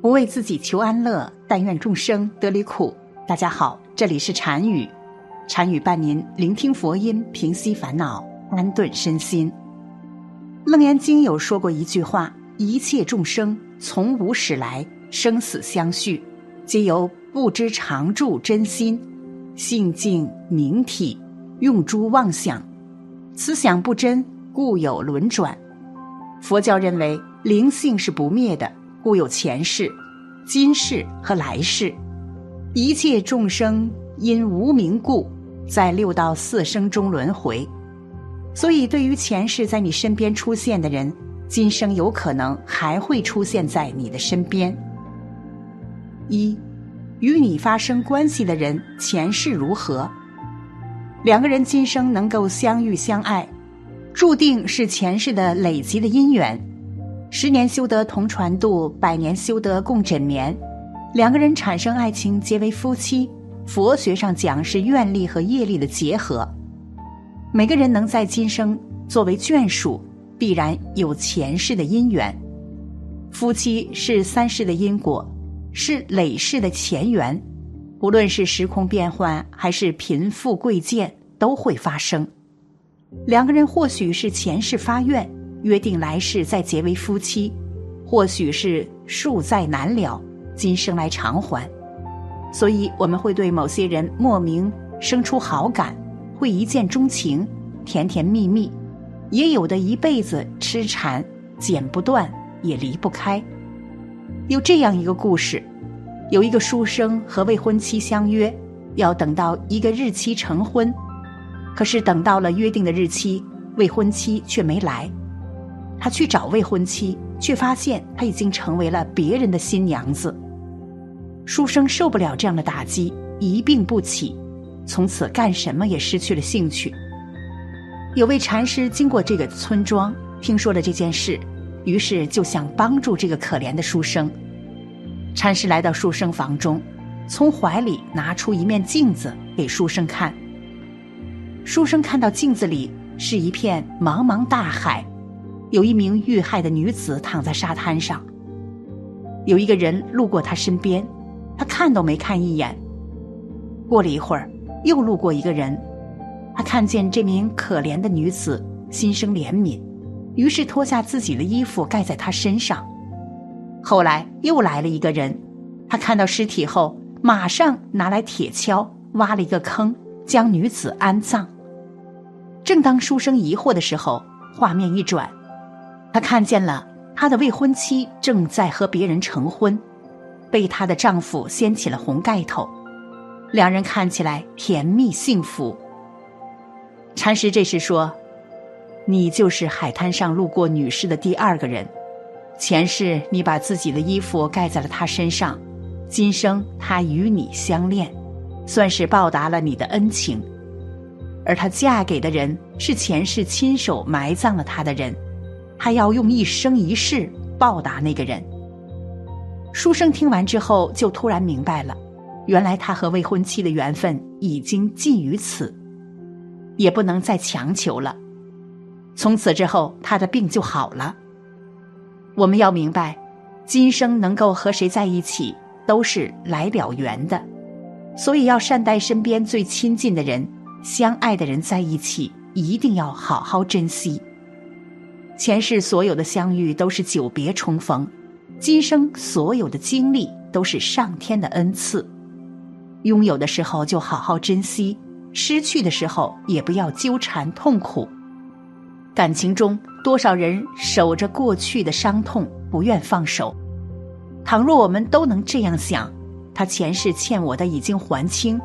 不为自己求安乐，但愿众生得离苦。大家好，这里是禅语，禅语伴您聆听佛音，平息烦恼，安顿身心。楞严经有说过一句话：一切众生从无始来，生死相续，皆由不知常住真心，性净明体，用诸妄想，此想不真，故有轮转。佛教认为灵性是不灭的。故有前世、今世和来世，一切众生因无名故，在六道四生中轮回。所以，对于前世在你身边出现的人，今生有可能还会出现在你的身边。一，与你发生关系的人前世如何？两个人今生能够相遇相爱，注定是前世的累积的因缘。十年修得同船渡，百年修得共枕眠。两个人产生爱情，结为夫妻。佛学上讲是愿力和业力的结合。每个人能在今生作为眷属，必然有前世的因缘。夫妻是三世的因果，是累世的前缘。无论是时空变换，还是贫富贵贱，都会发生。两个人或许是前世发愿。约定来世再结为夫妻，或许是数载难了，今生来偿还。所以我们会对某些人莫名生出好感，会一见钟情，甜甜蜜蜜；也有的一辈子痴缠，剪不断，也离不开。有这样一个故事：有一个书生和未婚妻相约，要等到一个日期成婚，可是等到了约定的日期，未婚妻却没来。他去找未婚妻，却发现他已经成为了别人的新娘子。书生受不了这样的打击，一病不起，从此干什么也失去了兴趣。有位禅师经过这个村庄，听说了这件事，于是就想帮助这个可怜的书生。禅师来到书生房中，从怀里拿出一面镜子给书生看。书生看到镜子里是一片茫茫大海。有一名遇害的女子躺在沙滩上，有一个人路过她身边，他看都没看一眼。过了一会儿，又路过一个人，他看见这名可怜的女子，心生怜悯，于是脱下自己的衣服盖在她身上。后来又来了一个人，他看到尸体后，马上拿来铁锹挖了一个坑，将女子安葬。正当书生疑惑的时候，画面一转。她看见了她的未婚妻正在和别人成婚，被她的丈夫掀起了红盖头，两人看起来甜蜜幸福。禅师这时说：“你就是海滩上路过女士的第二个人，前世你把自己的衣服盖在了她身上，今生她与你相恋，算是报答了你的恩情。而她嫁给的人是前世亲手埋葬了她的人。”还要用一生一世报答那个人。书生听完之后，就突然明白了，原来他和未婚妻的缘分已经尽于此，也不能再强求了。从此之后，他的病就好了。我们要明白，今生能够和谁在一起，都是来了缘的，所以要善待身边最亲近的人，相爱的人在一起，一定要好好珍惜。前世所有的相遇都是久别重逢，今生所有的经历都是上天的恩赐。拥有的时候就好好珍惜，失去的时候也不要纠缠痛苦。感情中多少人守着过去的伤痛不愿放手？倘若我们都能这样想，他前世欠我的已经还清，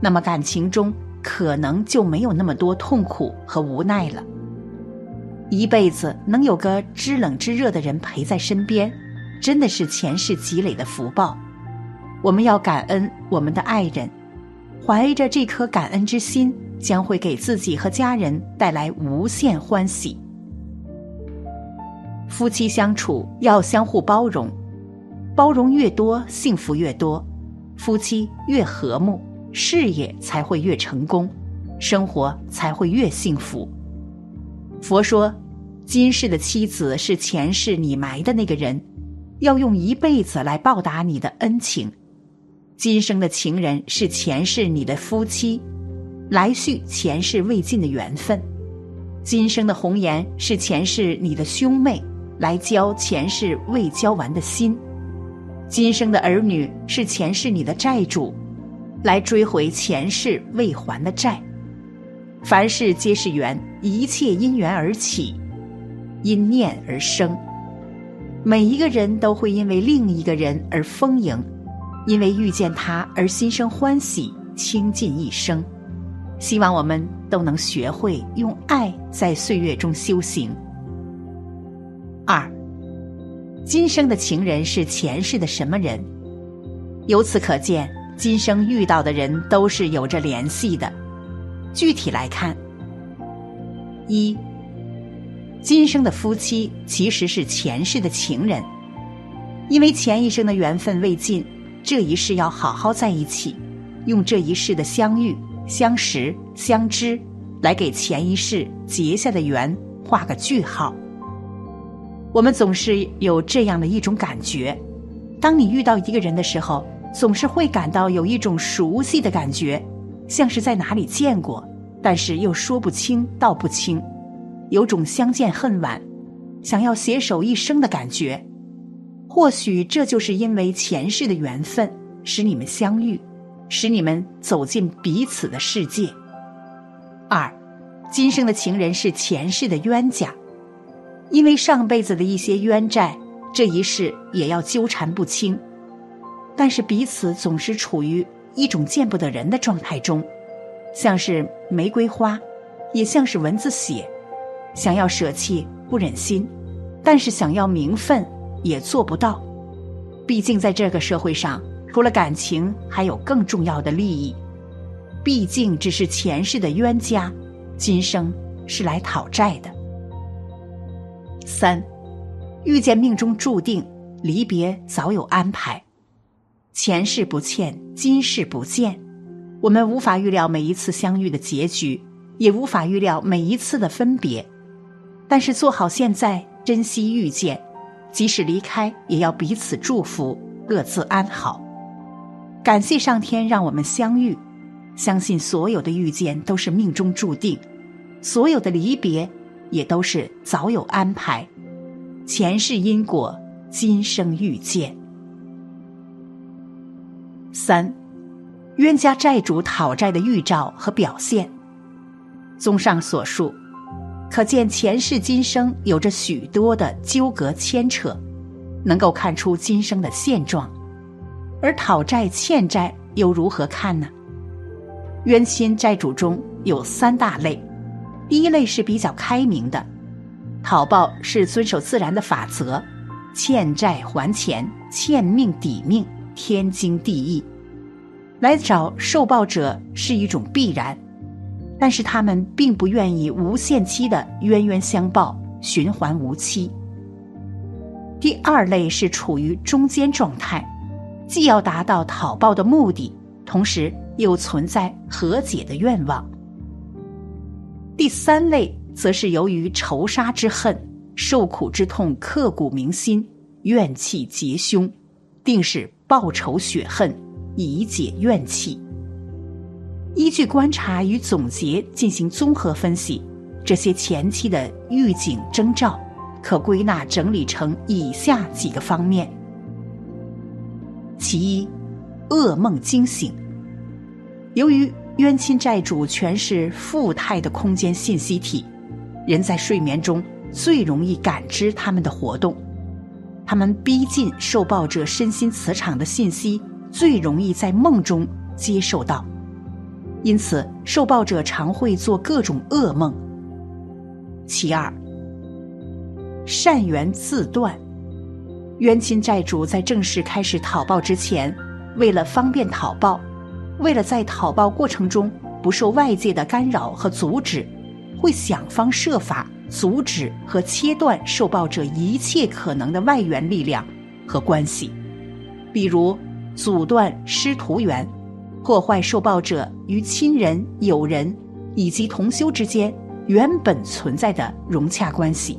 那么感情中可能就没有那么多痛苦和无奈了。一辈子能有个知冷知热的人陪在身边，真的是前世积累的福报。我们要感恩我们的爱人，怀着这颗感恩之心，将会给自己和家人带来无限欢喜。夫妻相处要相互包容，包容越多，幸福越多；夫妻越和睦，事业才会越成功，生活才会越幸福。佛说。今世的妻子是前世你埋的那个人，要用一辈子来报答你的恩情。今生的情人是前世你的夫妻，来续前世未尽的缘分；今生的红颜是前世你的兄妹，来交前世未交完的心；今生的儿女是前世你的债主，来追回前世未还的债。凡事皆是缘，一切因缘而起，因念而生。每一个人都会因为另一个人而丰盈，因为遇见他而心生欢喜，倾尽一生。希望我们都能学会用爱在岁月中修行。二，今生的情人是前世的什么人？由此可见，今生遇到的人都是有着联系的。具体来看，一，今生的夫妻其实是前世的情人，因为前一生的缘分未尽，这一世要好好在一起，用这一世的相遇、相识、相知，来给前一世结下的缘画个句号。我们总是有这样的一种感觉：当你遇到一个人的时候，总是会感到有一种熟悉的感觉。像是在哪里见过，但是又说不清道不清，有种相见恨晚，想要携手一生的感觉。或许这就是因为前世的缘分使你们相遇，使你们走进彼此的世界。二，今生的情人是前世的冤家，因为上辈子的一些冤债，这一世也要纠缠不清，但是彼此总是处于。一种见不得人的状态中，像是玫瑰花，也像是蚊子血，想要舍弃不忍心，但是想要名分也做不到。毕竟在这个社会上，除了感情，还有更重要的利益。毕竟只是前世的冤家，今生是来讨债的。三，遇见命中注定，离别早有安排。前世不欠，今世不见。我们无法预料每一次相遇的结局，也无法预料每一次的分别。但是做好现在，珍惜遇见，即使离开，也要彼此祝福，各自安好。感谢上天让我们相遇，相信所有的遇见都是命中注定，所有的离别也都是早有安排。前世因果，今生遇见。三，冤家债主讨债的预兆和表现。综上所述，可见前世今生有着许多的纠葛牵扯，能够看出今生的现状。而讨债欠债又如何看呢？冤亲债主中有三大类，第一类是比较开明的，讨报是遵守自然的法则，欠债还钱，欠命抵命。天经地义，来找受报者是一种必然，但是他们并不愿意无限期的冤冤相报，循环无期。第二类是处于中间状态，既要达到讨报的目的，同时又存在和解的愿望。第三类则是由于仇杀之恨，受苦之痛刻骨铭心，怨气结胸，定是。报仇雪恨，以解怨气。依据观察与总结进行综合分析，这些前期的预警征兆可归纳整理成以下几个方面：其一，噩梦惊醒。由于冤亲债主全是负态的空间信息体，人在睡眠中最容易感知他们的活动。他们逼近受报者身心磁场的信息，最容易在梦中接受到，因此受报者常会做各种噩梦。其二，善缘自断，冤亲债主在正式开始讨报之前，为了方便讨报，为了在讨报过程中不受外界的干扰和阻止，会想方设法。阻止和切断受报者一切可能的外援力量和关系，比如阻断师徒缘，破坏受报者与亲人、友人以及同修之间原本存在的融洽关系，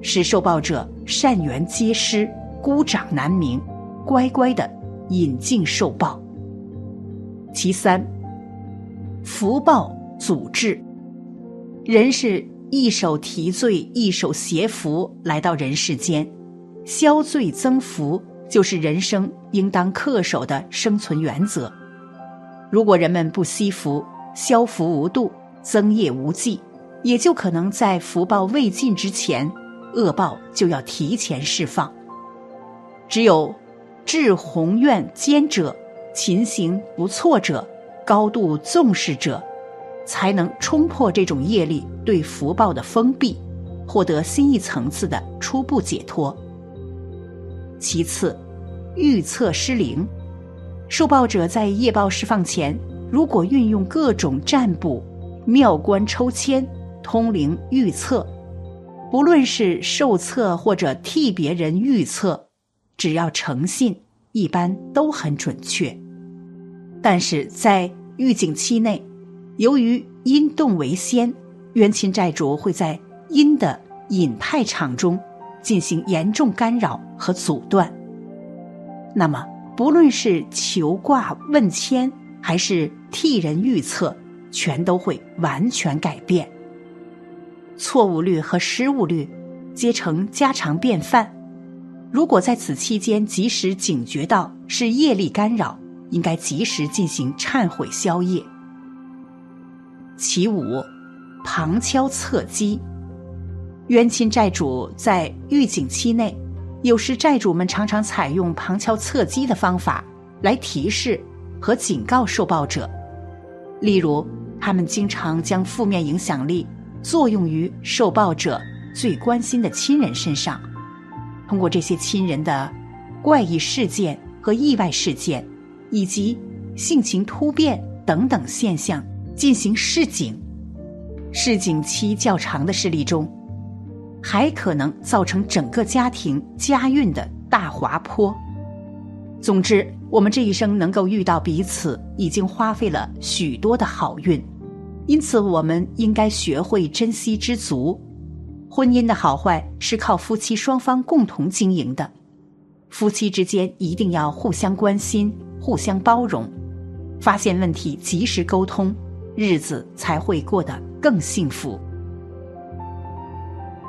使受报者善缘皆失，孤掌难鸣，乖乖的引颈受报。其三，福报阻滞，人是一手提罪，一手携福来到人世间，消罪增福就是人生应当恪守的生存原则。如果人们不惜福，消福无度，增业无际，也就可能在福报未尽之前。恶报就要提前释放。只有志宏愿坚者、勤行不错者、高度重视者，才能冲破这种业力对福报的封闭，获得新一层次的初步解脱。其次，预测失灵，受报者在业报释放前，如果运用各种占卜、妙观抽签、通灵预测。不论是受测或者替别人预测，只要诚信，一般都很准确。但是在预警期内，由于阴动为先，冤亲债主会在阴的隐态场中进行严重干扰和阻断。那么，不论是求卦问签，还是替人预测，全都会完全改变。错误率和失误率皆成家常便饭。如果在此期间及时警觉到是业力干扰，应该及时进行忏悔消业。其五，旁敲侧击。冤亲债主在预警期内，有时债主们常常采用旁敲侧击的方法来提示和警告受报者。例如，他们经常将负面影响力。作用于受报者最关心的亲人身上，通过这些亲人的怪异事件和意外事件，以及性情突变等等现象进行示警。示警期较长的事例中，还可能造成整个家庭家运的大滑坡。总之，我们这一生能够遇到彼此，已经花费了许多的好运。因此，我们应该学会珍惜知足。婚姻的好坏是靠夫妻双方共同经营的，夫妻之间一定要互相关心、互相包容，发现问题及时沟通，日子才会过得更幸福。